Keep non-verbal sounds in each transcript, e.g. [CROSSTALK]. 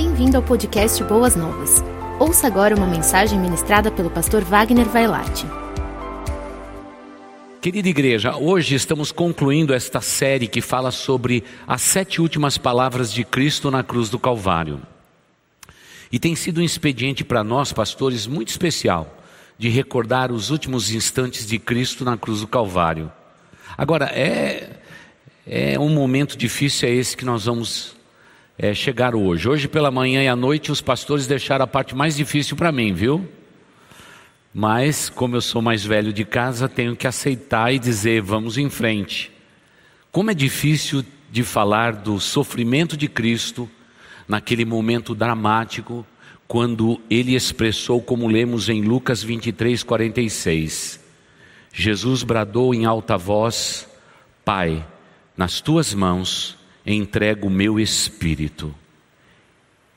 Bem-vindo ao podcast Boas Novas. Ouça agora uma mensagem ministrada pelo pastor Wagner Vailate. Querida igreja, hoje estamos concluindo esta série que fala sobre as sete últimas palavras de Cristo na cruz do Calvário. E tem sido um expediente para nós, pastores, muito especial de recordar os últimos instantes de Cristo na cruz do Calvário. Agora, é, é um momento difícil, é esse que nós vamos é, chegar hoje. Hoje pela manhã e à noite os pastores deixaram a parte mais difícil para mim, viu? Mas, como eu sou mais velho de casa, tenho que aceitar e dizer: vamos em frente. Como é difícil de falar do sofrimento de Cristo naquele momento dramático, quando ele expressou, como lemos em Lucas 23, 46. Jesus bradou em alta voz: Pai, nas tuas mãos entrego o meu espírito.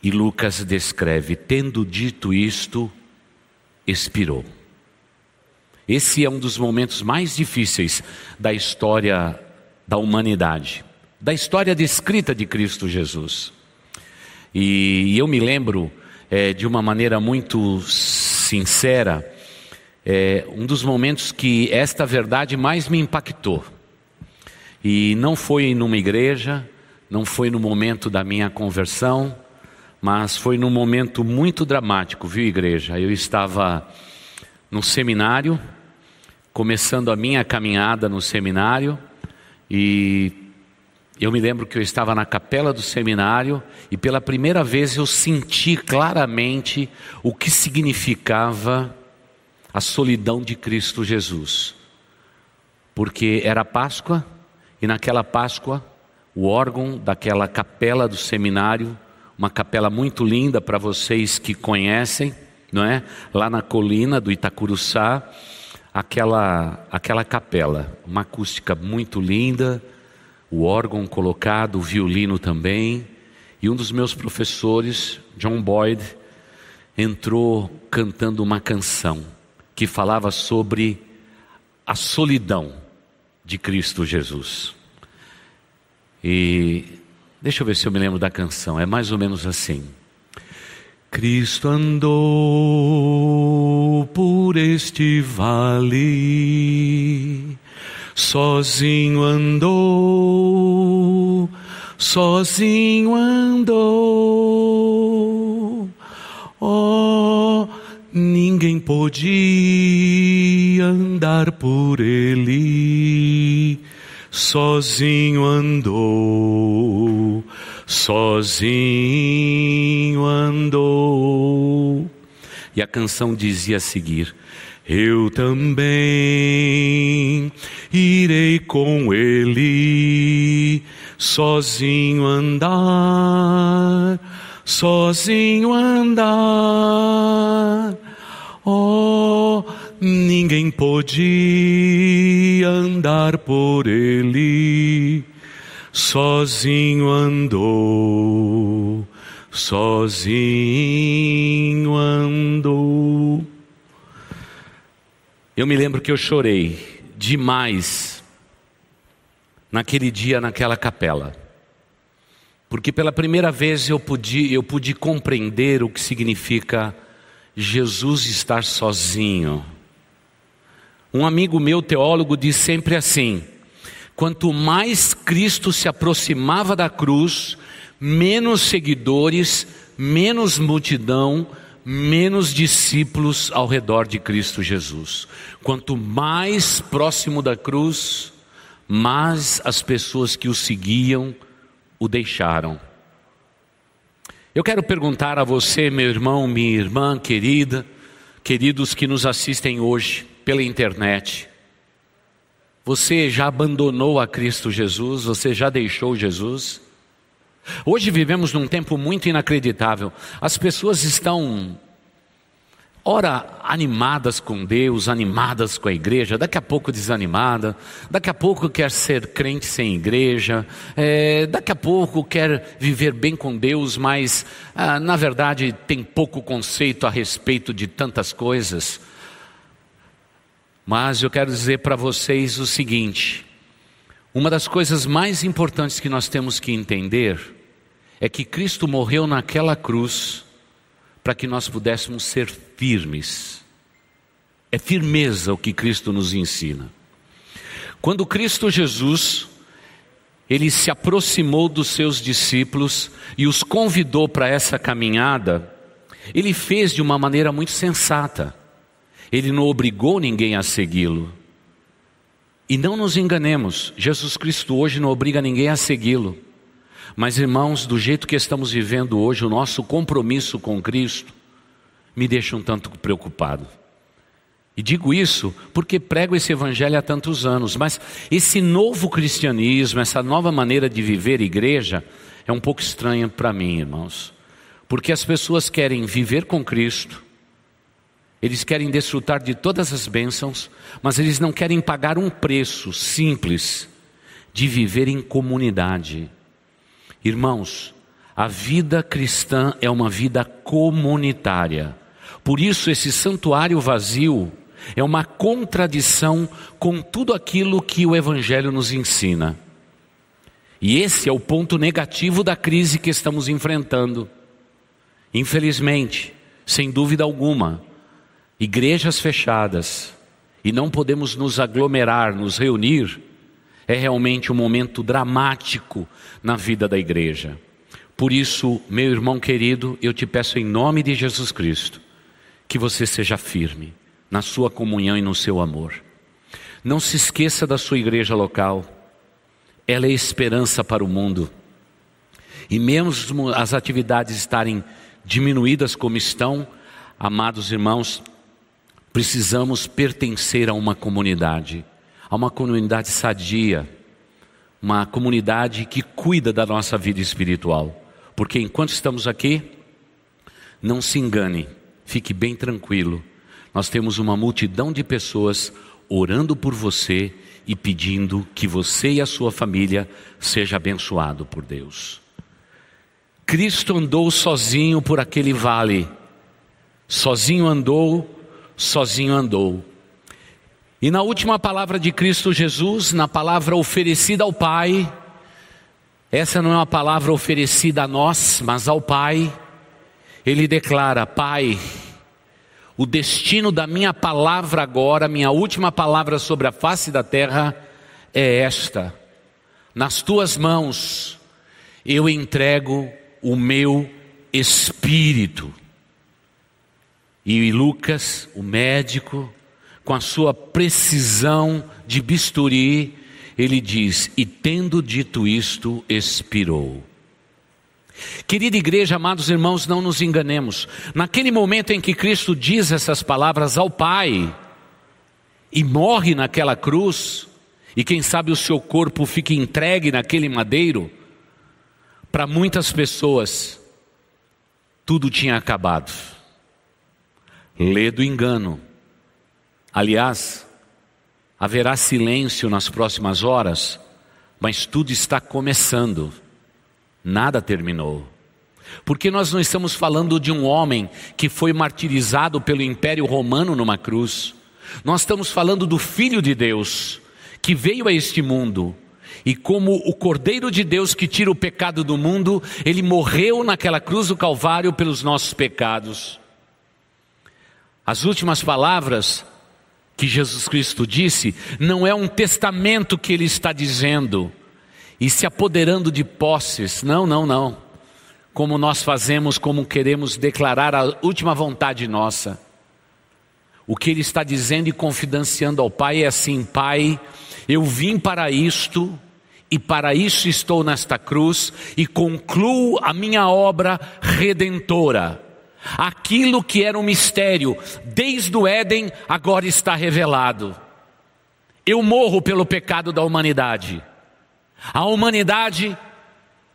E Lucas descreve: tendo dito isto, expirou. Esse é um dos momentos mais difíceis da história da humanidade, da história descrita de Cristo Jesus. E, eu me lembro é, de uma maneira muito sincera, é, um dos momentos que esta verdade mais me impactou. E não foi numa igreja, não foi no momento da minha conversão, mas foi num momento muito dramático, viu, igreja? Eu estava no seminário, começando a minha caminhada no seminário, e eu me lembro que eu estava na capela do seminário e pela primeira vez eu senti claramente o que significava a solidão de Cristo Jesus. Porque era Páscoa e naquela Páscoa, o órgão daquela capela do seminário, uma capela muito linda para vocês que conhecem, não é? Lá na colina do Itacuruçá, aquela aquela capela, uma acústica muito linda, o órgão colocado, o violino também, e um dos meus professores, John Boyd, entrou cantando uma canção que falava sobre a solidão de Cristo Jesus. E deixa eu ver se eu me lembro da canção, é mais ou menos assim. Cristo andou por este vale, sozinho andou, sozinho andou. Oh, ninguém podia andar por ele sozinho andou, sozinho andou. E a canção dizia a seguir: Eu também irei com ele, sozinho andar, sozinho andar. Oh, ninguém podia andar por ele, sozinho andou, sozinho andou. Eu me lembro que eu chorei demais naquele dia, naquela capela. Porque pela primeira vez eu pude, eu pude compreender o que significa Jesus estar sozinho. Um amigo meu, teólogo, diz sempre assim: quanto mais Cristo se aproximava da cruz, menos seguidores, menos multidão, menos discípulos ao redor de Cristo Jesus. Quanto mais próximo da cruz, mais as pessoas que o seguiam o deixaram. Eu quero perguntar a você, meu irmão, minha irmã querida, queridos que nos assistem hoje, pela internet. Você já abandonou a Cristo Jesus? Você já deixou Jesus? Hoje vivemos num tempo muito inacreditável. As pessoas estão, ora, animadas com Deus, animadas com a igreja, daqui a pouco desanimada, daqui a pouco quer ser crente sem igreja, é, daqui a pouco quer viver bem com Deus, mas ah, na verdade tem pouco conceito a respeito de tantas coisas. Mas eu quero dizer para vocês o seguinte: uma das coisas mais importantes que nós temos que entender é que Cristo morreu naquela cruz para que nós pudéssemos ser firmes. É firmeza o que Cristo nos ensina. Quando Cristo Jesus ele se aproximou dos seus discípulos e os convidou para essa caminhada, ele fez de uma maneira muito sensata. Ele não obrigou ninguém a segui-lo. E não nos enganemos, Jesus Cristo hoje não obriga ninguém a segui-lo. Mas, irmãos, do jeito que estamos vivendo hoje, o nosso compromisso com Cristo me deixa um tanto preocupado. E digo isso porque prego esse evangelho há tantos anos, mas esse novo cristianismo, essa nova maneira de viver igreja, é um pouco estranha para mim, irmãos. Porque as pessoas querem viver com Cristo, eles querem desfrutar de todas as bênçãos, mas eles não querem pagar um preço simples de viver em comunidade. Irmãos, a vida cristã é uma vida comunitária. Por isso, esse santuário vazio é uma contradição com tudo aquilo que o Evangelho nos ensina. E esse é o ponto negativo da crise que estamos enfrentando. Infelizmente, sem dúvida alguma, igrejas fechadas e não podemos nos aglomerar, nos reunir, é realmente um momento dramático na vida da igreja. Por isso, meu irmão querido, eu te peço em nome de Jesus Cristo, que você seja firme na sua comunhão e no seu amor. Não se esqueça da sua igreja local, ela é esperança para o mundo. E mesmo as atividades estarem diminuídas como estão, amados irmãos, Precisamos pertencer a uma comunidade, a uma comunidade sadia, uma comunidade que cuida da nossa vida espiritual. Porque enquanto estamos aqui, não se engane, fique bem tranquilo. Nós temos uma multidão de pessoas orando por você e pedindo que você e a sua família seja abençoado por Deus. Cristo andou sozinho por aquele vale. Sozinho andou sozinho andou. E na última palavra de Cristo Jesus, na palavra oferecida ao Pai, essa não é uma palavra oferecida a nós, mas ao Pai, ele declara: Pai, o destino da minha palavra agora, minha última palavra sobre a face da terra, é esta: nas tuas mãos eu entrego o meu espírito. E Lucas, o médico, com a sua precisão de bisturi, ele diz: E tendo dito isto, expirou. Querida igreja, amados irmãos, não nos enganemos. Naquele momento em que Cristo diz essas palavras ao Pai e morre naquela cruz, e quem sabe o seu corpo fica entregue naquele madeiro, para muitas pessoas, tudo tinha acabado lê do engano. Aliás, haverá silêncio nas próximas horas, mas tudo está começando, nada terminou. Porque nós não estamos falando de um homem que foi martirizado pelo Império Romano numa cruz, nós estamos falando do Filho de Deus, que veio a este mundo, e como o Cordeiro de Deus que tira o pecado do mundo, ele morreu naquela cruz do Calvário pelos nossos pecados. As últimas palavras que Jesus Cristo disse não é um testamento que ele está dizendo e se apoderando de posses. Não, não, não. Como nós fazemos, como queremos declarar a última vontade nossa. O que ele está dizendo e confidenciando ao Pai é assim: Pai, eu vim para isto e para isso estou nesta cruz e concluo a minha obra redentora. Aquilo que era um mistério desde o Éden agora está revelado. Eu morro pelo pecado da humanidade. A humanidade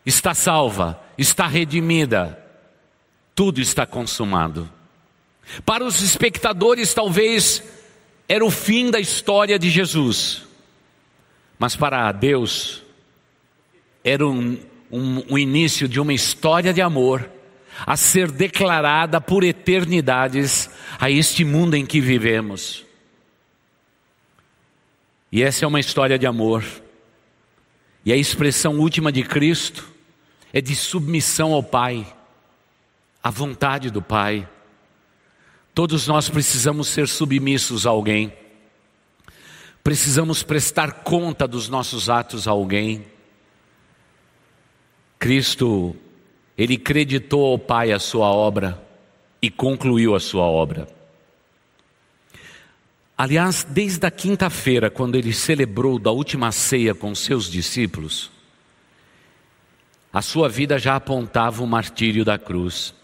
está salva, está redimida. Tudo está consumado. Para os espectadores, talvez era o fim da história de Jesus, mas para Deus era um, um, um início de uma história de amor a ser declarada por eternidades a este mundo em que vivemos. E essa é uma história de amor. E a expressão última de Cristo é de submissão ao Pai, à vontade do Pai. Todos nós precisamos ser submissos a alguém, precisamos prestar conta dos nossos atos a alguém. Cristo, Ele creditou ao Pai a sua obra e concluiu a sua obra. Aliás, desde a quinta-feira, quando ele celebrou da última ceia com seus discípulos, a sua vida já apontava o martírio da cruz.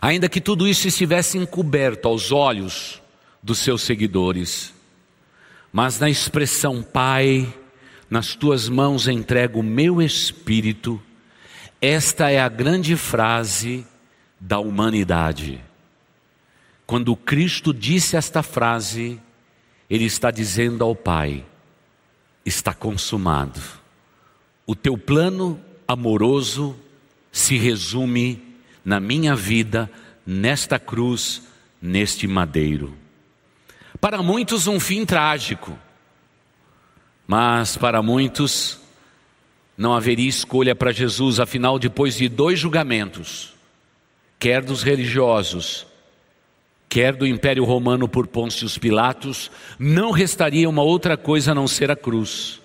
Ainda que tudo isso estivesse encoberto aos olhos dos seus seguidores, mas na expressão Pai, nas tuas mãos entrego o meu espírito, esta é a grande frase da humanidade. Quando Cristo disse esta frase, Ele está dizendo ao Pai: está consumado. O teu plano amoroso se resume na minha vida, nesta cruz, neste madeiro. Para muitos, um fim trágico, mas para muitos, não haveria escolha para Jesus, afinal, depois de dois julgamentos, quer dos religiosos, quer do Império Romano por Pôncio Pilatos, não restaria uma outra coisa a não ser a cruz.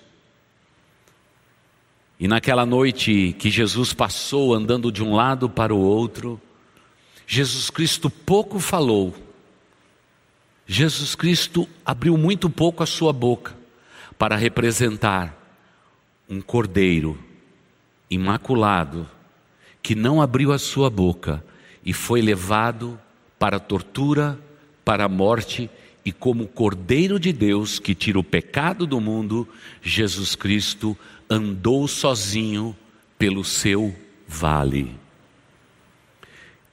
E naquela noite que Jesus passou andando de um lado para o outro, Jesus Cristo pouco falou. Jesus Cristo abriu muito pouco a sua boca para representar um cordeiro imaculado que não abriu a sua boca e foi levado para a tortura, para a morte, e como Cordeiro de Deus que tira o pecado do mundo, Jesus Cristo andou sozinho pelo seu vale.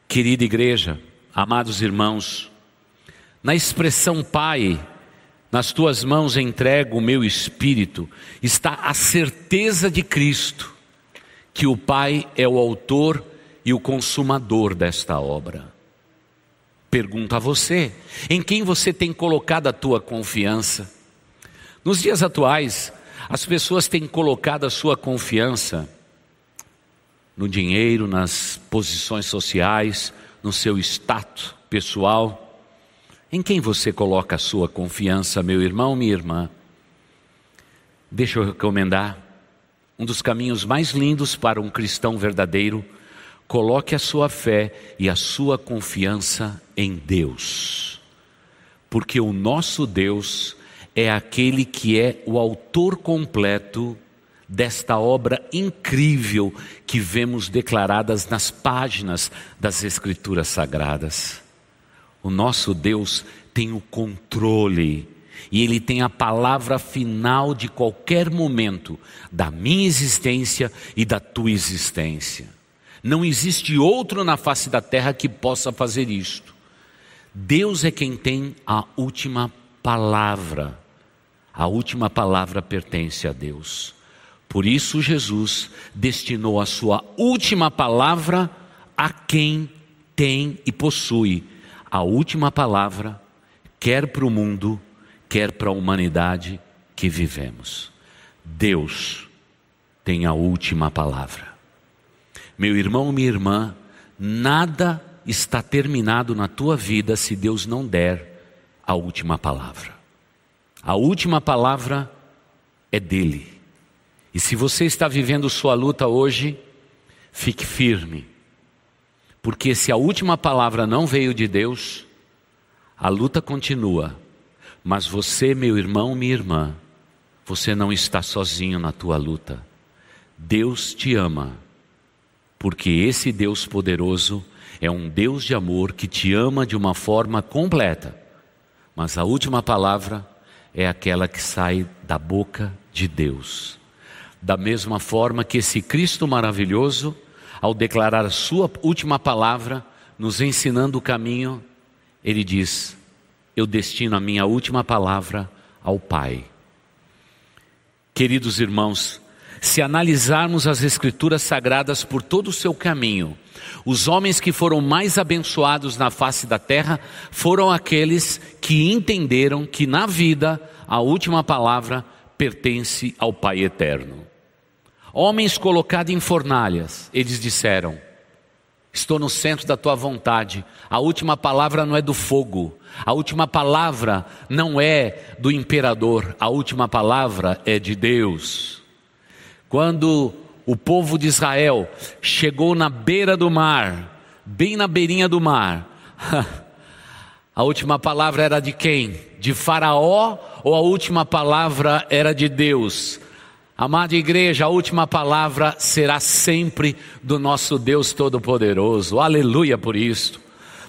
Querida igreja, amados irmãos, na expressão Pai, nas tuas mãos entrego o meu espírito, está a certeza de Cristo, que o Pai é o autor e o consumador desta obra. Pergunto a você: em quem você tem colocado a tua confiança? Nos dias atuais, as pessoas têm colocado a sua confiança no dinheiro, nas posições sociais, no seu status pessoal. Em quem você coloca a sua confiança, meu irmão, minha irmã? Deixa eu recomendar um dos caminhos mais lindos para um cristão verdadeiro Coloque a sua fé e a sua confiança em Deus, porque o nosso Deus é aquele que é o autor completo desta obra incrível que vemos declaradas nas páginas das Escrituras Sagradas. O nosso Deus tem o controle e Ele tem a palavra final de qualquer momento da minha existência e da tua existência. Não existe outro na face da terra que possa fazer isto. Deus é quem tem a última palavra. A última palavra pertence a Deus. Por isso, Jesus destinou a sua última palavra a quem tem e possui a última palavra, quer para o mundo, quer para a humanidade que vivemos. Deus tem a última palavra. Meu irmão, minha irmã, nada está terminado na tua vida se Deus não der a última palavra. A última palavra é dele. E se você está vivendo sua luta hoje, fique firme. Porque se a última palavra não veio de Deus, a luta continua. Mas você, meu irmão, minha irmã, você não está sozinho na tua luta. Deus te ama porque esse Deus poderoso é um Deus de amor que te ama de uma forma completa. Mas a última palavra é aquela que sai da boca de Deus. Da mesma forma que esse Cristo maravilhoso, ao declarar a sua última palavra, nos ensinando o caminho, ele diz: Eu destino a minha última palavra ao Pai. Queridos irmãos, se analisarmos as Escrituras sagradas por todo o seu caminho, os homens que foram mais abençoados na face da terra foram aqueles que entenderam que na vida a última palavra pertence ao Pai eterno. Homens colocados em fornalhas, eles disseram: Estou no centro da tua vontade. A última palavra não é do fogo. A última palavra não é do imperador. A última palavra é de Deus. Quando o povo de Israel chegou na beira do mar, bem na beirinha do mar, [LAUGHS] a última palavra era de quem? De Faraó ou a última palavra era de Deus? Amada igreja, a última palavra será sempre do nosso Deus Todo-Poderoso. Aleluia por isso.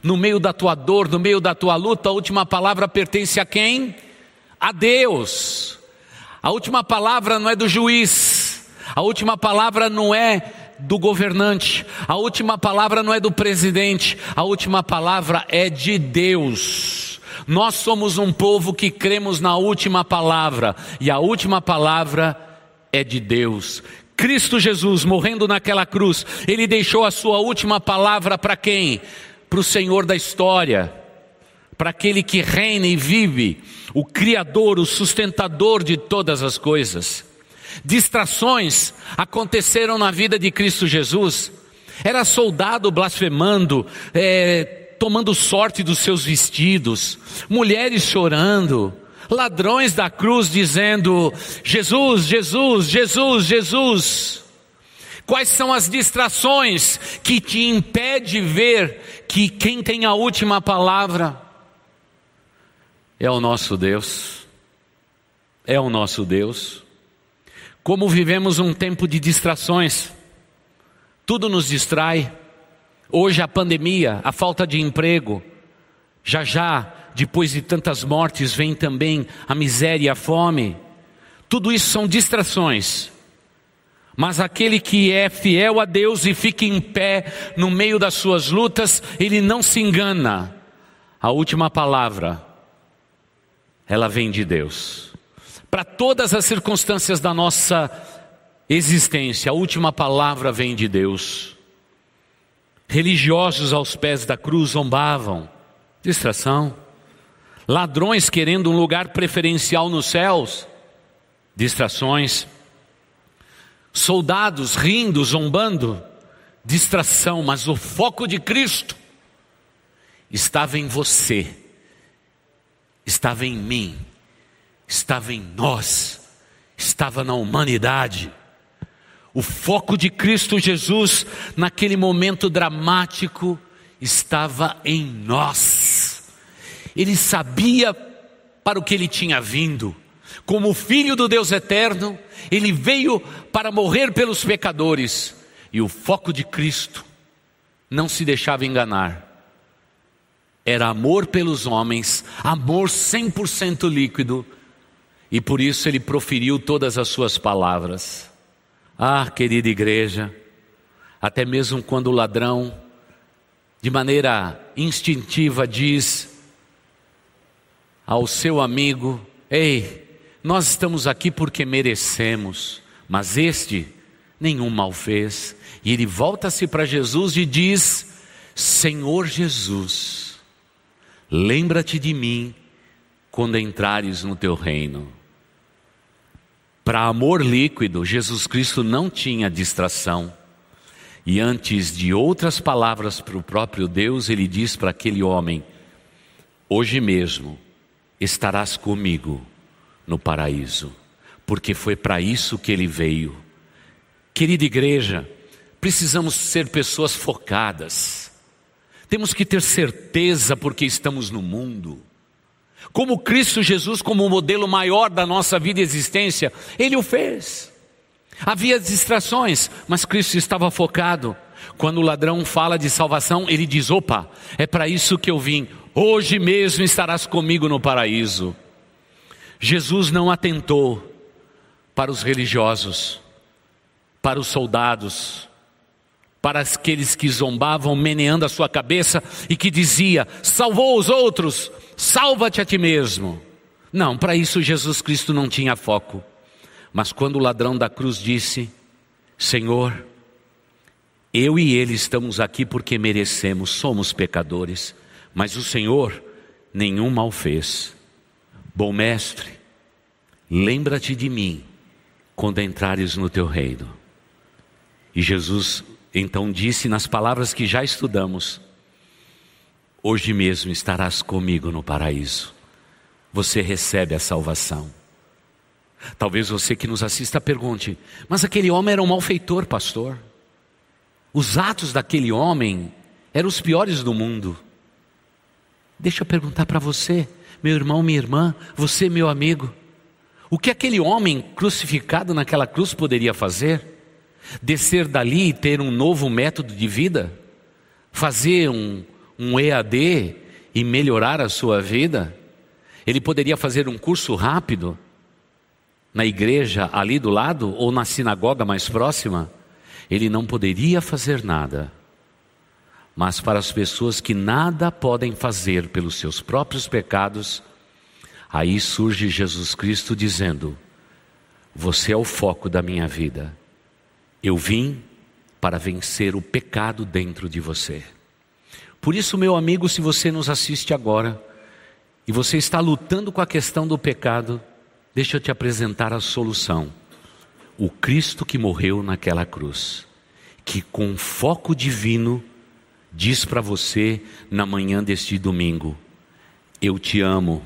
No meio da tua dor, no meio da tua luta, a última palavra pertence a quem? A Deus. A última palavra não é do juiz. A última palavra não é do governante. A última palavra não é do presidente. A última palavra é de Deus. Nós somos um povo que cremos na última palavra. E a última palavra é de Deus. Cristo Jesus morrendo naquela cruz, ele deixou a sua última palavra para quem? Para o Senhor da história, para aquele que reina e vive, o Criador, o sustentador de todas as coisas. Distrações aconteceram na vida de Cristo Jesus. Era soldado blasfemando, é, tomando sorte dos seus vestidos, mulheres chorando, ladrões da cruz dizendo: Jesus, Jesus, Jesus, Jesus. Quais são as distrações que te impede ver que quem tem a última palavra é o nosso Deus? É o nosso Deus. Como vivemos um tempo de distrações, tudo nos distrai. Hoje a pandemia, a falta de emprego, já já depois de tantas mortes, vem também a miséria e a fome. Tudo isso são distrações. Mas aquele que é fiel a Deus e fica em pé no meio das suas lutas, ele não se engana. A última palavra, ela vem de Deus. Para todas as circunstâncias da nossa existência, a última palavra vem de Deus. Religiosos aos pés da cruz zombavam, distração ladrões querendo um lugar preferencial nos céus, distrações, soldados rindo, zombando, distração, mas o foco de Cristo estava em você, estava em mim, estava em nós, estava na humanidade. O foco de Cristo Jesus naquele momento dramático estava em nós. Ele sabia para o que ele tinha vindo. Como filho do Deus eterno, ele veio para morrer pelos pecadores. E o foco de Cristo não se deixava enganar. Era amor pelos homens, amor 100% líquido. E por isso ele proferiu todas as suas palavras. Ah, querida igreja, até mesmo quando o ladrão, de maneira instintiva, diz: ao seu amigo: Ei, nós estamos aqui porque merecemos, mas este nenhum mal fez. E ele volta-se para Jesus e diz: Senhor Jesus, lembra-te de mim quando entrares no teu reino. Para amor líquido, Jesus Cristo não tinha distração. E antes de outras palavras para o próprio Deus, ele diz para aquele homem: Hoje mesmo estarás comigo no paraíso, porque foi para isso que ele veio. Querida igreja, precisamos ser pessoas focadas, temos que ter certeza porque estamos no mundo. Como Cristo Jesus, como o modelo maior da nossa vida e existência, Ele o fez. Havia distrações, mas Cristo estava focado. Quando o ladrão fala de salvação, ele diz: opa, é para isso que eu vim. Hoje mesmo estarás comigo no paraíso. Jesus não atentou para os religiosos, para os soldados, para aqueles que zombavam, meneando a sua cabeça e que dizia: salvou os outros, salva-te a ti mesmo. Não, para isso Jesus Cristo não tinha foco. Mas quando o ladrão da cruz disse: Senhor, eu e ele estamos aqui porque merecemos, somos pecadores. Mas o Senhor nenhum mal fez. Bom mestre, lembra-te de mim quando entrares no teu reino. E Jesus então disse nas palavras que já estudamos: Hoje mesmo estarás comigo no paraíso. Você recebe a salvação. Talvez você que nos assista pergunte: Mas aquele homem era um malfeitor, pastor. Os atos daquele homem eram os piores do mundo. Deixa eu perguntar para você, meu irmão, minha irmã, você, meu amigo. O que aquele homem crucificado naquela cruz poderia fazer? Descer dali e ter um novo método de vida? Fazer um, um EAD e melhorar a sua vida? Ele poderia fazer um curso rápido na igreja ali do lado ou na sinagoga mais próxima? Ele não poderia fazer nada. Mas para as pessoas que nada podem fazer pelos seus próprios pecados, Aí surge Jesus Cristo dizendo: Você é o foco da minha vida. Eu vim para vencer o pecado dentro de você. Por isso, meu amigo, se você nos assiste agora e você está lutando com a questão do pecado, deixa eu te apresentar a solução. O Cristo que morreu naquela cruz, que com foco divino diz para você na manhã deste domingo: Eu te amo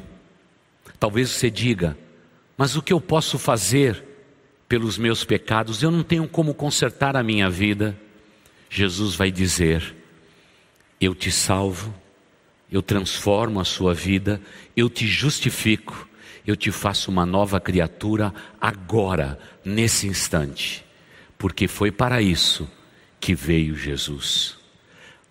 Talvez você diga, mas o que eu posso fazer pelos meus pecados? Eu não tenho como consertar a minha vida. Jesus vai dizer: Eu te salvo, eu transformo a sua vida, eu te justifico, eu te faço uma nova criatura agora, nesse instante, porque foi para isso que veio Jesus.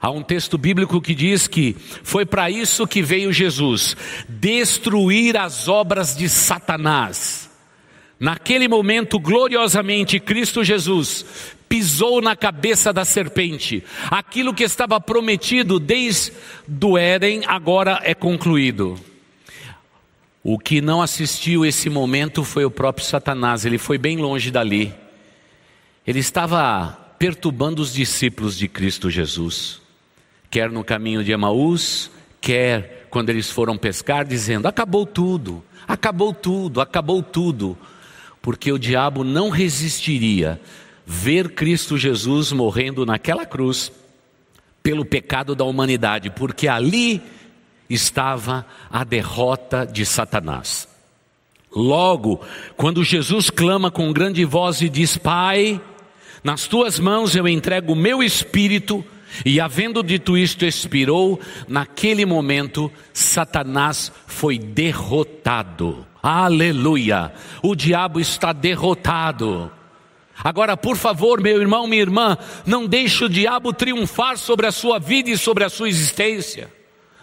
Há um texto bíblico que diz que foi para isso que veio Jesus destruir as obras de Satanás. Naquele momento, gloriosamente, Cristo Jesus pisou na cabeça da serpente. Aquilo que estava prometido desde o Éden agora é concluído. O que não assistiu esse momento foi o próprio Satanás, ele foi bem longe dali. Ele estava perturbando os discípulos de Cristo Jesus quer no caminho de Emaús, quer quando eles foram pescar, dizendo: acabou tudo, acabou tudo, acabou tudo, porque o diabo não resistiria ver Cristo Jesus morrendo naquela cruz pelo pecado da humanidade, porque ali estava a derrota de Satanás. Logo, quando Jesus clama com grande voz e diz: Pai, nas tuas mãos eu entrego o meu espírito, e havendo dito isto, expirou. Naquele momento, Satanás foi derrotado. Aleluia! O diabo está derrotado. Agora, por favor, meu irmão, minha irmã, não deixe o diabo triunfar sobre a sua vida e sobre a sua existência.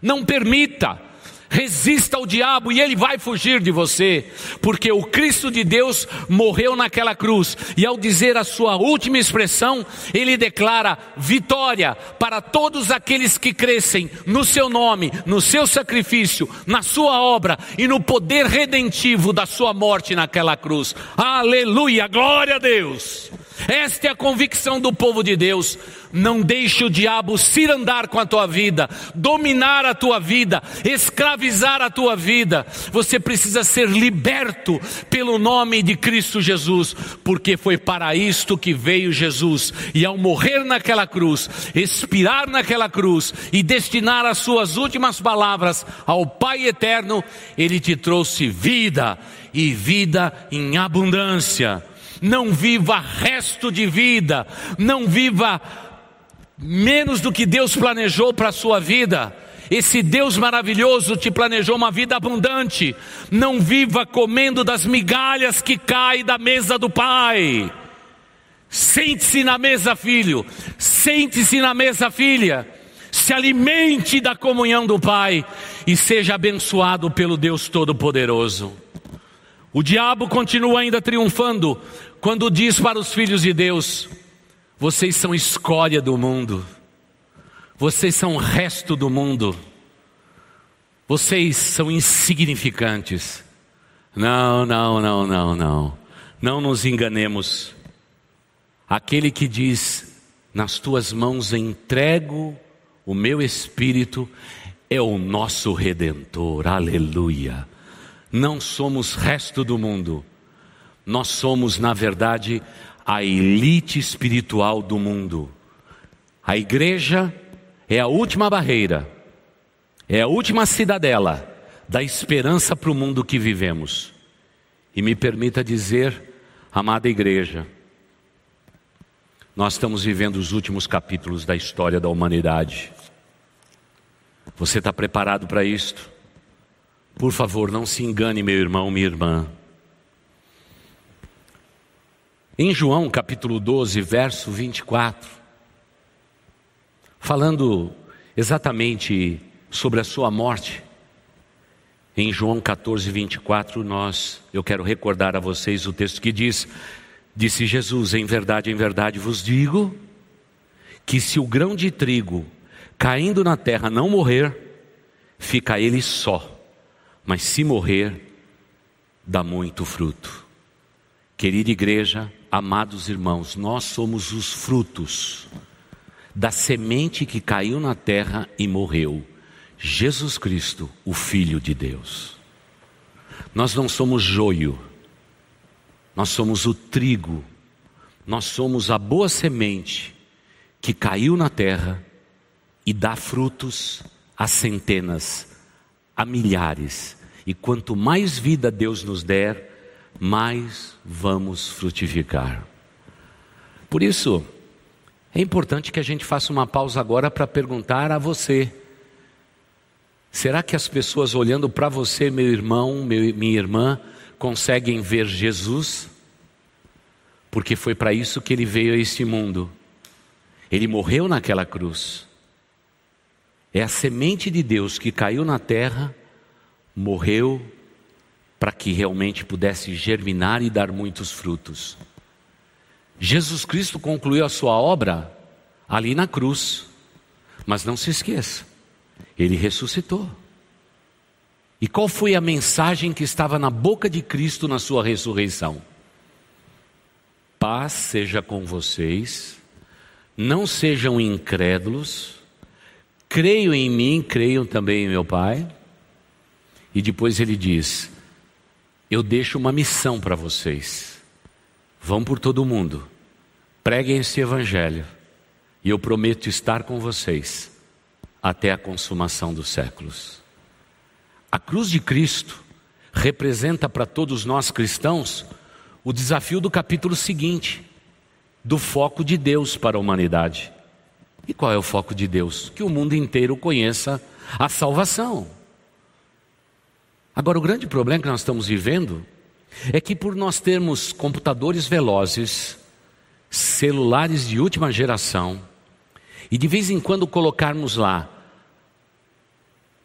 Não permita. Resista ao diabo e ele vai fugir de você, porque o Cristo de Deus morreu naquela cruz, e ao dizer a sua última expressão, ele declara vitória para todos aqueles que crescem no seu nome, no seu sacrifício, na sua obra e no poder redentivo da sua morte naquela cruz. Aleluia, glória a Deus. Esta é a convicção do povo de Deus. Não deixe o diabo cirandar com a tua vida, dominar a tua vida, escravizar a tua vida. Você precisa ser liberto pelo nome de Cristo Jesus, porque foi para isto que veio Jesus. E ao morrer naquela cruz, expirar naquela cruz e destinar as suas últimas palavras ao Pai eterno, ele te trouxe vida e vida em abundância. Não viva resto de vida, não viva menos do que Deus planejou para a sua vida. Esse Deus maravilhoso te planejou uma vida abundante. Não viva comendo das migalhas que caem da mesa do Pai. Sente-se na mesa, filho. Sente-se na mesa, filha. Se alimente da comunhão do Pai e seja abençoado pelo Deus Todo-Poderoso. O diabo continua ainda triunfando quando diz para os filhos de Deus: vocês são escória do mundo. Vocês são o resto do mundo. Vocês são insignificantes. Não, não, não, não, não. Não nos enganemos. Aquele que diz: Nas tuas mãos entrego o meu espírito, é o nosso redentor. Aleluia. Não somos resto do mundo. Nós somos, na verdade, a elite espiritual do mundo. A igreja é a última barreira, é a última cidadela da esperança para o mundo que vivemos. E me permita dizer, amada igreja, nós estamos vivendo os últimos capítulos da história da humanidade. Você está preparado para isto? Por favor, não se engane, meu irmão, minha irmã. Em João capítulo 12, verso 24, falando exatamente sobre a sua morte, em João 14, 24, nós, eu quero recordar a vocês o texto que diz: Disse Jesus, em verdade, em verdade vos digo, que se o grão de trigo caindo na terra não morrer, fica ele só, mas se morrer, dá muito fruto. Querida igreja, amados irmãos, nós somos os frutos da semente que caiu na terra e morreu. Jesus Cristo, o Filho de Deus. Nós não somos joio, nós somos o trigo, nós somos a boa semente que caiu na terra e dá frutos a centenas, a milhares. E quanto mais vida Deus nos der, mais vamos frutificar. Por isso, é importante que a gente faça uma pausa agora para perguntar a você: será que as pessoas olhando para você, meu irmão, meu, minha irmã, conseguem ver Jesus, porque foi para isso que ele veio a este mundo. Ele morreu naquela cruz. É a semente de Deus que caiu na terra, morreu para que realmente pudesse germinar e dar muitos frutos. Jesus Cristo concluiu a sua obra ali na cruz, mas não se esqueça, ele ressuscitou. E qual foi a mensagem que estava na boca de Cristo na sua ressurreição? Paz seja com vocês, não sejam incrédulos, creiam em mim, creiam também em meu Pai. E depois ele diz: Eu deixo uma missão para vocês. Vão por todo o mundo, preguem esse evangelho, e eu prometo estar com vocês até a consumação dos séculos. A cruz de Cristo representa para todos nós cristãos o desafio do capítulo seguinte, do foco de Deus para a humanidade. E qual é o foco de Deus? Que o mundo inteiro conheça a salvação. Agora, o grande problema que nós estamos vivendo é que, por nós termos computadores velozes, celulares de última geração, e de vez em quando colocarmos lá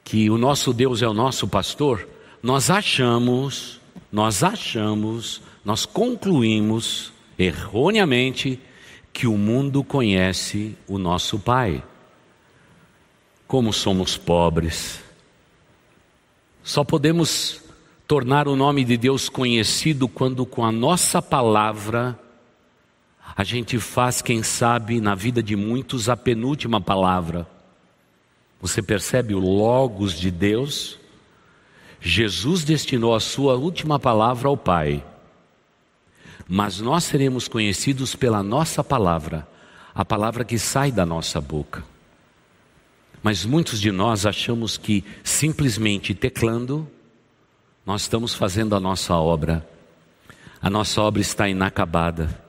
que o nosso Deus é o nosso pastor, nós achamos, nós achamos, nós concluímos erroneamente que o mundo conhece o nosso Pai. Como somos pobres. Só podemos tornar o nome de Deus conhecido quando com a nossa palavra a gente faz, quem sabe, na vida de muitos a penúltima palavra. Você percebe o Logos de Deus? Jesus destinou a sua última palavra ao Pai. Mas nós seremos conhecidos pela nossa palavra, a palavra que sai da nossa boca. Mas muitos de nós achamos que simplesmente teclando, nós estamos fazendo a nossa obra. A nossa obra está inacabada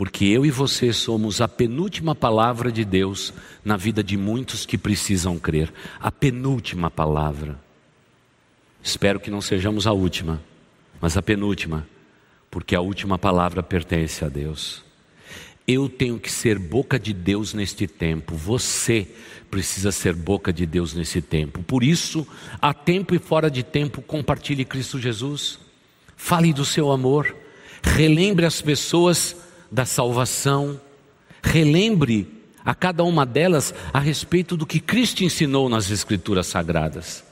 porque eu e você somos a penúltima palavra de Deus na vida de muitos que precisam crer. A penúltima palavra. Espero que não sejamos a última, mas a penúltima, porque a última palavra pertence a Deus. Eu tenho que ser boca de Deus neste tempo, você precisa ser boca de Deus nesse tempo. Por isso, a tempo e fora de tempo, compartilhe Cristo Jesus, fale do seu amor, relembre as pessoas da salvação, relembre a cada uma delas a respeito do que Cristo ensinou nas Escrituras Sagradas.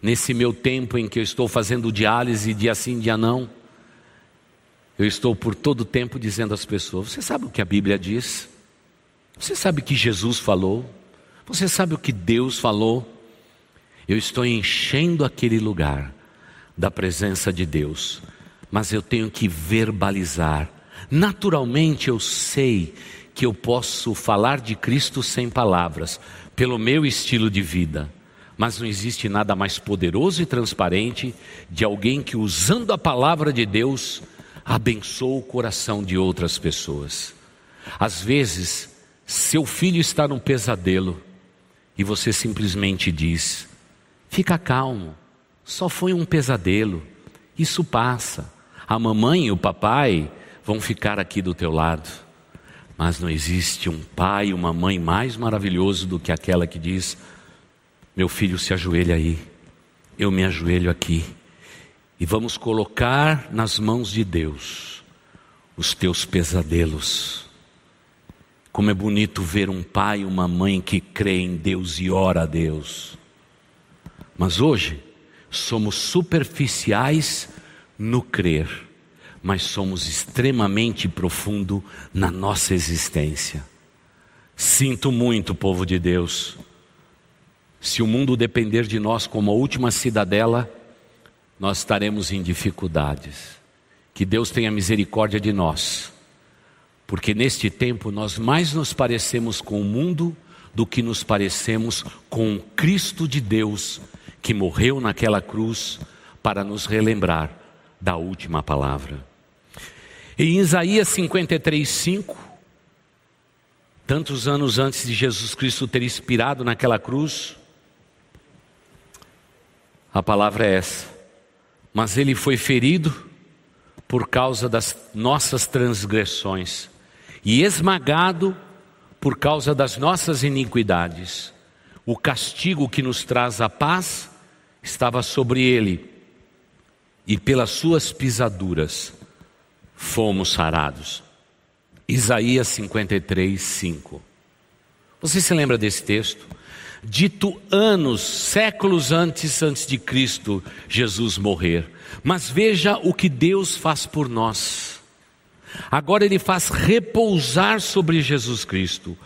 Nesse meu tempo em que eu estou fazendo diálise dia sim, dia não, eu estou por todo o tempo dizendo às pessoas: Você sabe o que a Bíblia diz? Você sabe o que Jesus falou? Você sabe o que Deus falou? Eu estou enchendo aquele lugar da presença de Deus, mas eu tenho que verbalizar Naturalmente eu sei que eu posso falar de Cristo sem palavras, pelo meu estilo de vida. Mas não existe nada mais poderoso e transparente de alguém que, usando a palavra de Deus, abençoa o coração de outras pessoas. Às vezes, seu filho está num pesadelo e você simplesmente diz: fica calmo, só foi um pesadelo, isso passa. A mamãe e o papai vão ficar aqui do teu lado. Mas não existe um pai uma mãe mais maravilhoso do que aquela que diz: Meu filho se ajoelha aí, eu me ajoelho aqui, e vamos colocar nas mãos de Deus os teus pesadelos. Como é bonito ver um pai e uma mãe que crê em Deus e ora a Deus. Mas hoje somos superficiais no crer mas somos extremamente profundo na nossa existência. Sinto muito, povo de Deus. Se o mundo depender de nós como a última cidadela, nós estaremos em dificuldades. Que Deus tenha misericórdia de nós, porque neste tempo nós mais nos parecemos com o mundo do que nos parecemos com o Cristo de Deus que morreu naquela cruz para nos relembrar da última palavra. Em Isaías 53, 5, tantos anos antes de Jesus Cristo ter expirado naquela cruz, a palavra é essa: Mas ele foi ferido por causa das nossas transgressões e esmagado por causa das nossas iniquidades. O castigo que nos traz a paz estava sobre ele, e pelas suas pisaduras fomos sarados. Isaías 53, 5. Você se lembra desse texto? Dito anos, séculos antes, antes de Cristo Jesus morrer. Mas veja o que Deus faz por nós. Agora Ele faz repousar sobre Jesus Cristo.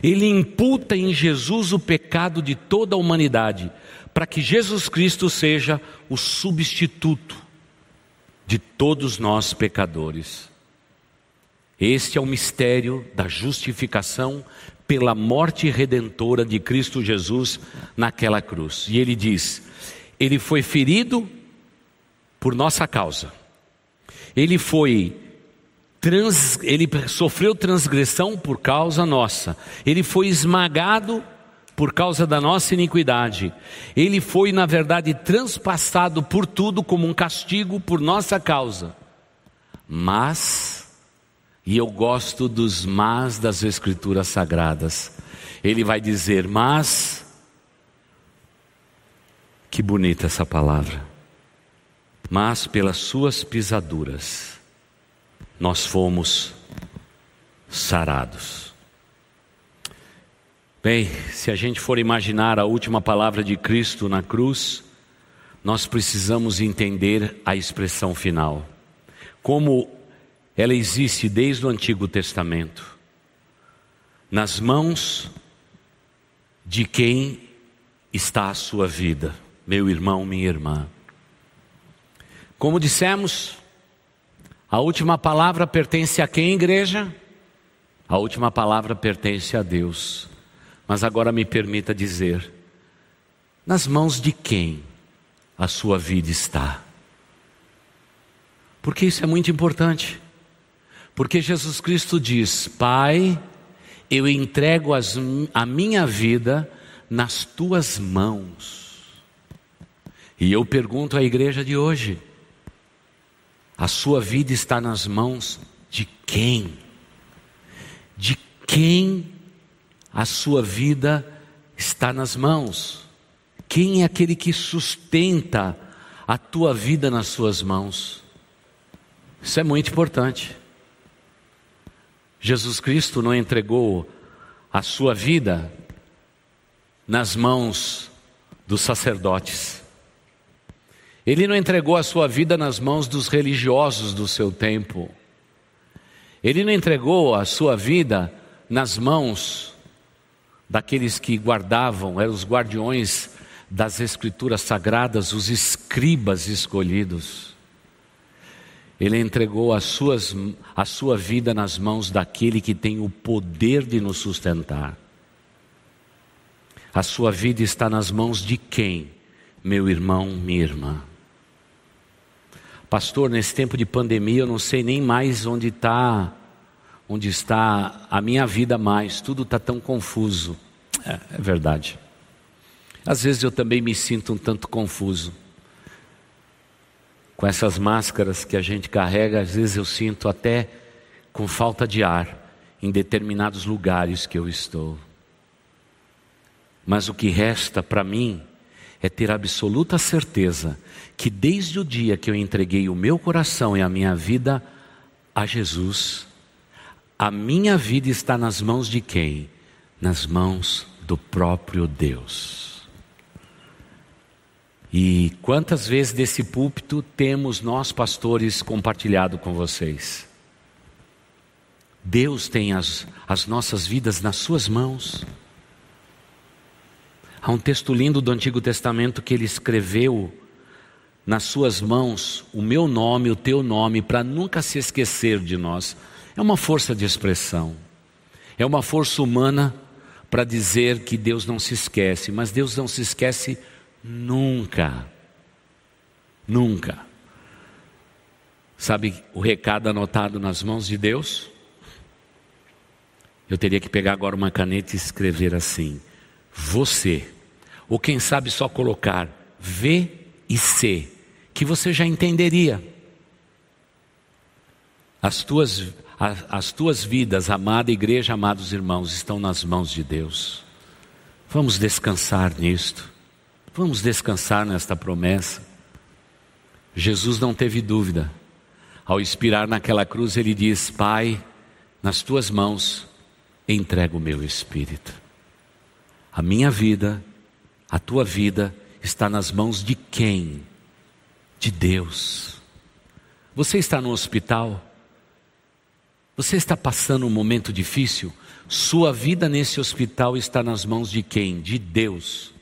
Ele imputa em Jesus o pecado de toda a humanidade, para que Jesus Cristo seja o substituto de todos nós pecadores. Este é o mistério da justificação pela morte redentora de Cristo Jesus naquela cruz. E ele diz: Ele foi ferido por nossa causa. Ele foi trans, ele sofreu transgressão por causa nossa. Ele foi esmagado por causa da nossa iniquidade. Ele foi, na verdade, transpassado por tudo como um castigo por nossa causa. Mas, e eu gosto dos mas das Escrituras Sagradas, ele vai dizer: Mas, que bonita essa palavra, mas pelas suas pisaduras nós fomos sarados. Bem, se a gente for imaginar a última palavra de Cristo na cruz, nós precisamos entender a expressão final. Como ela existe desde o Antigo Testamento. Nas mãos de quem está a sua vida, meu irmão, minha irmã. Como dissemos, a última palavra pertence a quem, igreja? A última palavra pertence a Deus. Mas agora me permita dizer: nas mãos de quem a sua vida está? Porque isso é muito importante. Porque Jesus Cristo diz: Pai, eu entrego as, a minha vida nas tuas mãos. E eu pergunto à igreja de hoje: a sua vida está nas mãos de quem? De quem a sua vida está nas mãos. Quem é aquele que sustenta a tua vida nas suas mãos? Isso é muito importante. Jesus Cristo não entregou a sua vida nas mãos dos sacerdotes. Ele não entregou a sua vida nas mãos dos religiosos do seu tempo. Ele não entregou a sua vida nas mãos daqueles que guardavam, eram os guardiões das escrituras sagradas, os escribas escolhidos. Ele entregou as suas, a sua vida nas mãos daquele que tem o poder de nos sustentar. A sua vida está nas mãos de quem? Meu irmão, minha irmã. Pastor, nesse tempo de pandemia eu não sei nem mais onde está onde está a minha vida mais, tudo está tão confuso. É, é verdade. Às vezes eu também me sinto um tanto confuso. Com essas máscaras que a gente carrega, às vezes eu sinto até com falta de ar em determinados lugares que eu estou. Mas o que resta para mim é ter absoluta certeza que desde o dia que eu entreguei o meu coração e a minha vida a Jesus, a minha vida está nas mãos de quem? Nas mãos do próprio Deus. E quantas vezes desse púlpito temos nós, pastores, compartilhado com vocês? Deus tem as, as nossas vidas nas Suas mãos. Há um texto lindo do Antigo Testamento que ele escreveu nas Suas mãos o meu nome, o teu nome, para nunca se esquecer de nós. É uma força de expressão, é uma força humana para dizer que Deus não se esquece, mas Deus não se esquece nunca. Nunca. Sabe o recado anotado nas mãos de Deus? Eu teria que pegar agora uma caneta e escrever assim: Você, ou quem sabe só colocar V e C, que você já entenderia. As tuas as tuas vidas, amada igreja, amados irmãos, estão nas mãos de Deus. Vamos descansar nisto. Vamos descansar nesta promessa. Jesus não teve dúvida. Ao expirar naquela cruz, ele diz: Pai, nas tuas mãos entrego o meu espírito. A minha vida, a tua vida, está nas mãos de quem? De Deus. Você está no hospital? Você está passando um momento difícil? Sua vida nesse hospital está nas mãos de quem? De Deus.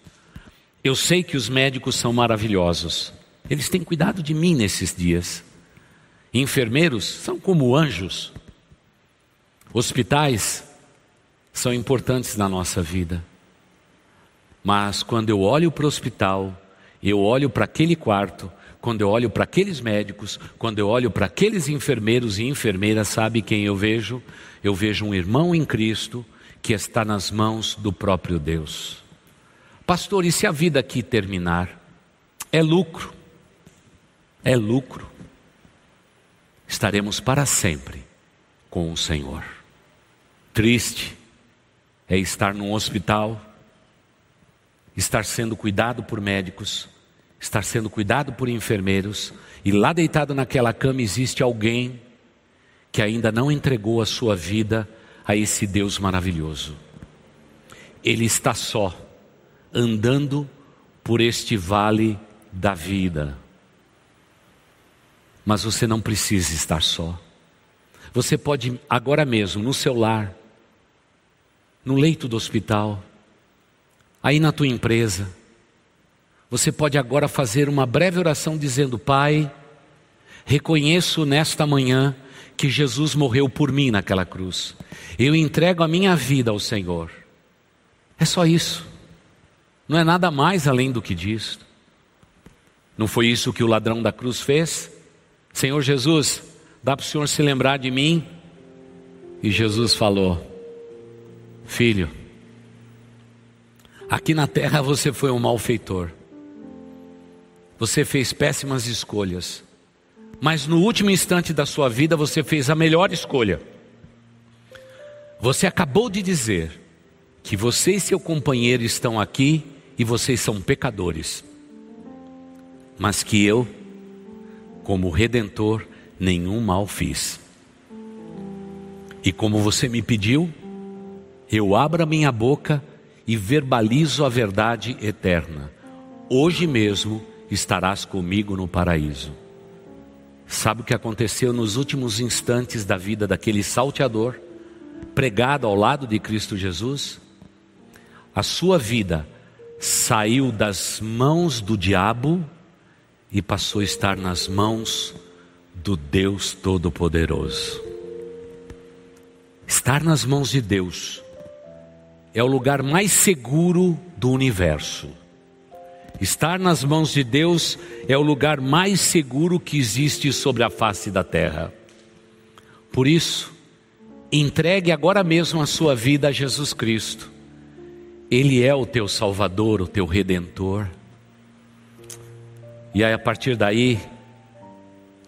Eu sei que os médicos são maravilhosos. Eles têm cuidado de mim nesses dias. Enfermeiros são como anjos. Hospitais são importantes na nossa vida. Mas quando eu olho para o hospital, eu olho para aquele quarto, quando eu olho para aqueles médicos, quando eu olho para aqueles enfermeiros e enfermeiras, sabe quem eu vejo? Eu vejo um irmão em Cristo que está nas mãos do próprio Deus. Pastor, e se a vida aqui terminar? É lucro. É lucro. Estaremos para sempre com o Senhor. Triste é estar num hospital, estar sendo cuidado por médicos, estar sendo cuidado por enfermeiros, e lá deitado naquela cama existe alguém que ainda não entregou a sua vida a esse Deus maravilhoso. Ele está só, andando por este vale da vida. Mas você não precisa estar só. Você pode, agora mesmo, no seu lar, no leito do hospital, aí na tua empresa, você pode agora fazer uma breve oração dizendo: Pai, reconheço nesta manhã que Jesus morreu por mim naquela cruz. Eu entrego a minha vida ao Senhor. É só isso. Não é nada mais além do que disso. Não foi isso que o ladrão da cruz fez? Senhor Jesus, dá para o Senhor se lembrar de mim? E Jesus falou: Filho, aqui na terra você foi um malfeitor. Você fez péssimas escolhas, mas no último instante da sua vida você fez a melhor escolha. Você acabou de dizer que você e seu companheiro estão aqui e vocês são pecadores, mas que eu, como redentor, nenhum mal fiz. E como você me pediu, eu abro a minha boca e verbalizo a verdade eterna. Hoje mesmo estarás comigo no paraíso. Sabe o que aconteceu nos últimos instantes da vida daquele salteador, pregado ao lado de Cristo Jesus? A sua vida saiu das mãos do diabo e passou a estar nas mãos do Deus Todo-Poderoso. Estar nas mãos de Deus é o lugar mais seguro do universo. Estar nas mãos de Deus é o lugar mais seguro que existe sobre a face da terra. Por isso, entregue agora mesmo a sua vida a Jesus Cristo. Ele é o teu Salvador, o teu Redentor. E aí, a partir daí,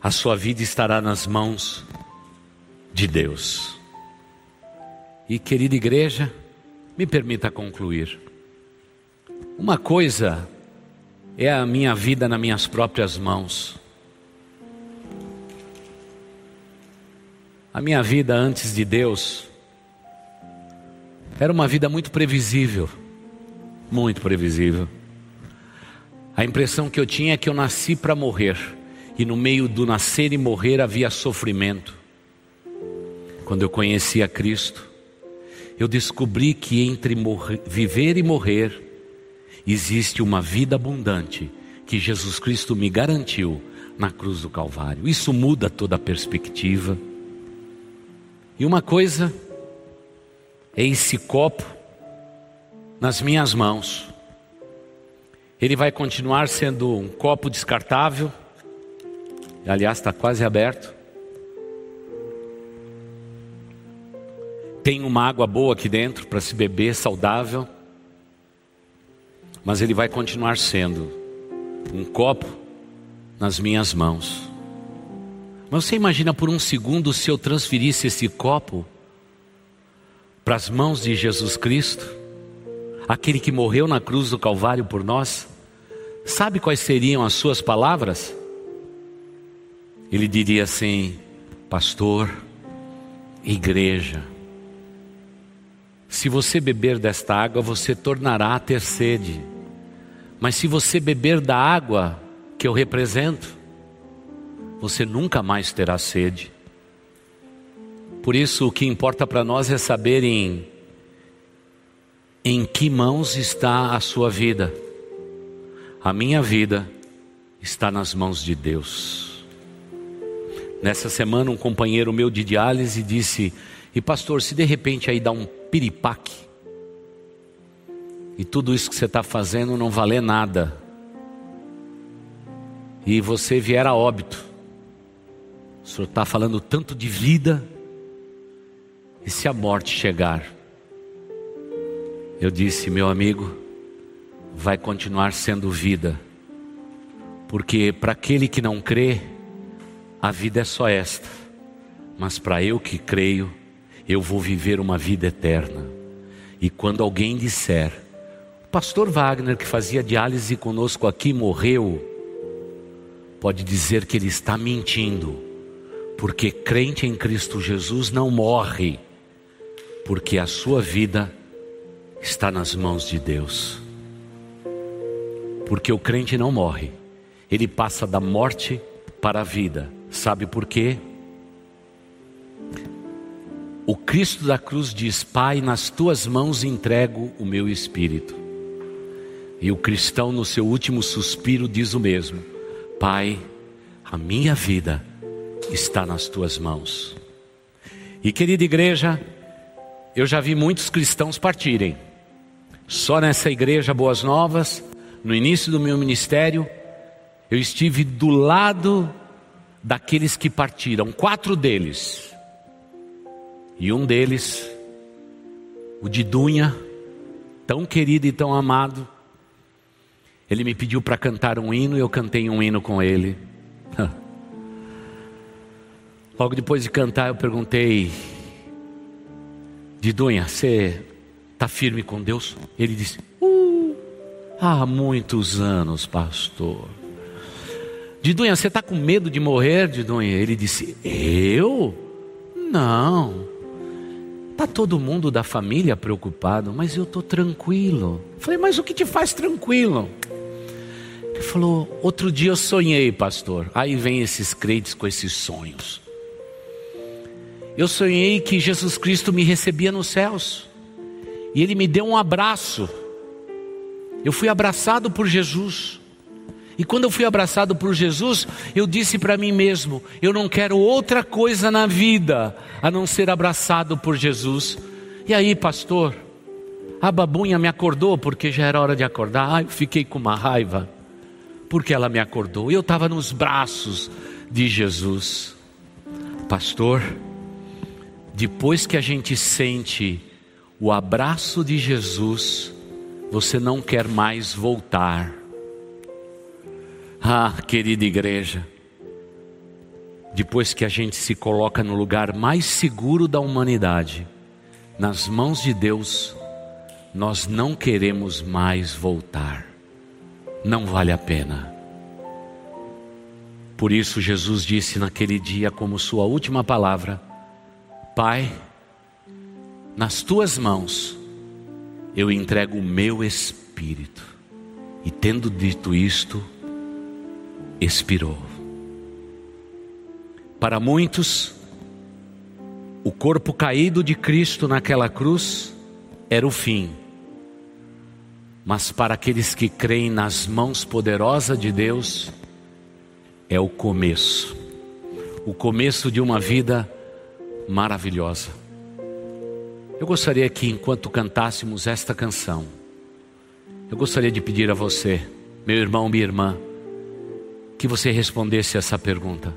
a sua vida estará nas mãos de Deus. E querida igreja, me permita concluir. Uma coisa é a minha vida nas minhas próprias mãos. A minha vida antes de Deus era uma vida muito previsível, muito previsível. A impressão que eu tinha é que eu nasci para morrer, e no meio do nascer e morrer havia sofrimento. Quando eu conheci a Cristo, eu descobri que entre morrer, viver e morrer existe uma vida abundante que Jesus Cristo me garantiu na cruz do Calvário. Isso muda toda a perspectiva. E uma coisa é esse copo nas minhas mãos. Ele vai continuar sendo um copo descartável. Aliás, está quase aberto. Tem uma água boa aqui dentro para se beber, saudável. Mas ele vai continuar sendo um copo nas minhas mãos. Mas você imagina por um segundo se eu transferisse esse copo para as mãos de Jesus Cristo, aquele que morreu na cruz do Calvário por nós? Sabe quais seriam as suas palavras? Ele diria assim: Pastor, igreja, se você beber desta água, você tornará a ter sede. Mas se você beber da água que eu represento, você nunca mais terá sede. Por isso, o que importa para nós é saber em, em que mãos está a sua vida. A minha vida está nas mãos de Deus. Nessa semana, um companheiro meu de diálise disse: E pastor, se de repente aí dá um piripaque. E tudo isso que você está fazendo não valer nada. E você vier a óbito. O senhor está falando tanto de vida. E se a morte chegar? Eu disse, meu amigo, vai continuar sendo vida. Porque para aquele que não crê, a vida é só esta. Mas para eu que creio, eu vou viver uma vida eterna. E quando alguém disser, o pastor Wagner, que fazia diálise conosco aqui, morreu, pode dizer que ele está mentindo, porque crente em Cristo Jesus não morre, porque a sua vida está nas mãos de Deus. Porque o crente não morre, ele passa da morte para a vida. Sabe por quê? O Cristo da cruz diz: Pai, nas tuas mãos entrego o meu espírito. E o cristão, no seu último suspiro, diz o mesmo: Pai, a minha vida está nas tuas mãos. E querida igreja, eu já vi muitos cristãos partirem. Só nessa igreja Boas Novas, no início do meu ministério, eu estive do lado daqueles que partiram, quatro deles. E um deles, o de Dunha, tão querido e tão amado, ele me pediu para cantar um hino e eu cantei um hino com ele. [LAUGHS] Logo depois de cantar, eu perguntei: Didunha, você está firme com Deus? Ele disse: uh, Há muitos anos, pastor. Didunha, você está com medo de morrer, Didunha? Ele disse: Eu? Não. Está todo mundo da família preocupado, mas eu estou tranquilo. Falei, mas o que te faz tranquilo? Ele falou, outro dia eu sonhei, pastor. Aí vem esses crentes com esses sonhos. Eu sonhei que Jesus Cristo me recebia nos céus. E ele me deu um abraço. Eu fui abraçado por Jesus. E quando eu fui abraçado por Jesus, eu disse para mim mesmo: eu não quero outra coisa na vida a não ser abraçado por Jesus. E aí, pastor, a babunha me acordou porque já era hora de acordar. Ai, eu fiquei com uma raiva porque ela me acordou. Eu estava nos braços de Jesus. Pastor, depois que a gente sente o abraço de Jesus, você não quer mais voltar. Ah, querida igreja, depois que a gente se coloca no lugar mais seguro da humanidade, nas mãos de Deus, nós não queremos mais voltar. Não vale a pena. Por isso, Jesus disse naquele dia, como sua última palavra: Pai, nas tuas mãos eu entrego o meu espírito. E tendo dito isto, expirou. Para muitos, o corpo caído de Cristo naquela cruz era o fim. Mas para aqueles que creem nas mãos poderosas de Deus, é o começo. O começo de uma vida maravilhosa. Eu gostaria que, enquanto cantássemos esta canção, eu gostaria de pedir a você, meu irmão, minha irmã, que você respondesse essa pergunta: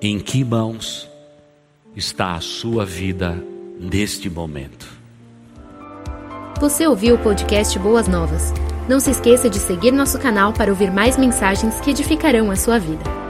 Em que mãos está a sua vida neste momento? Você ouviu o podcast Boas Novas? Não se esqueça de seguir nosso canal para ouvir mais mensagens que edificarão a sua vida.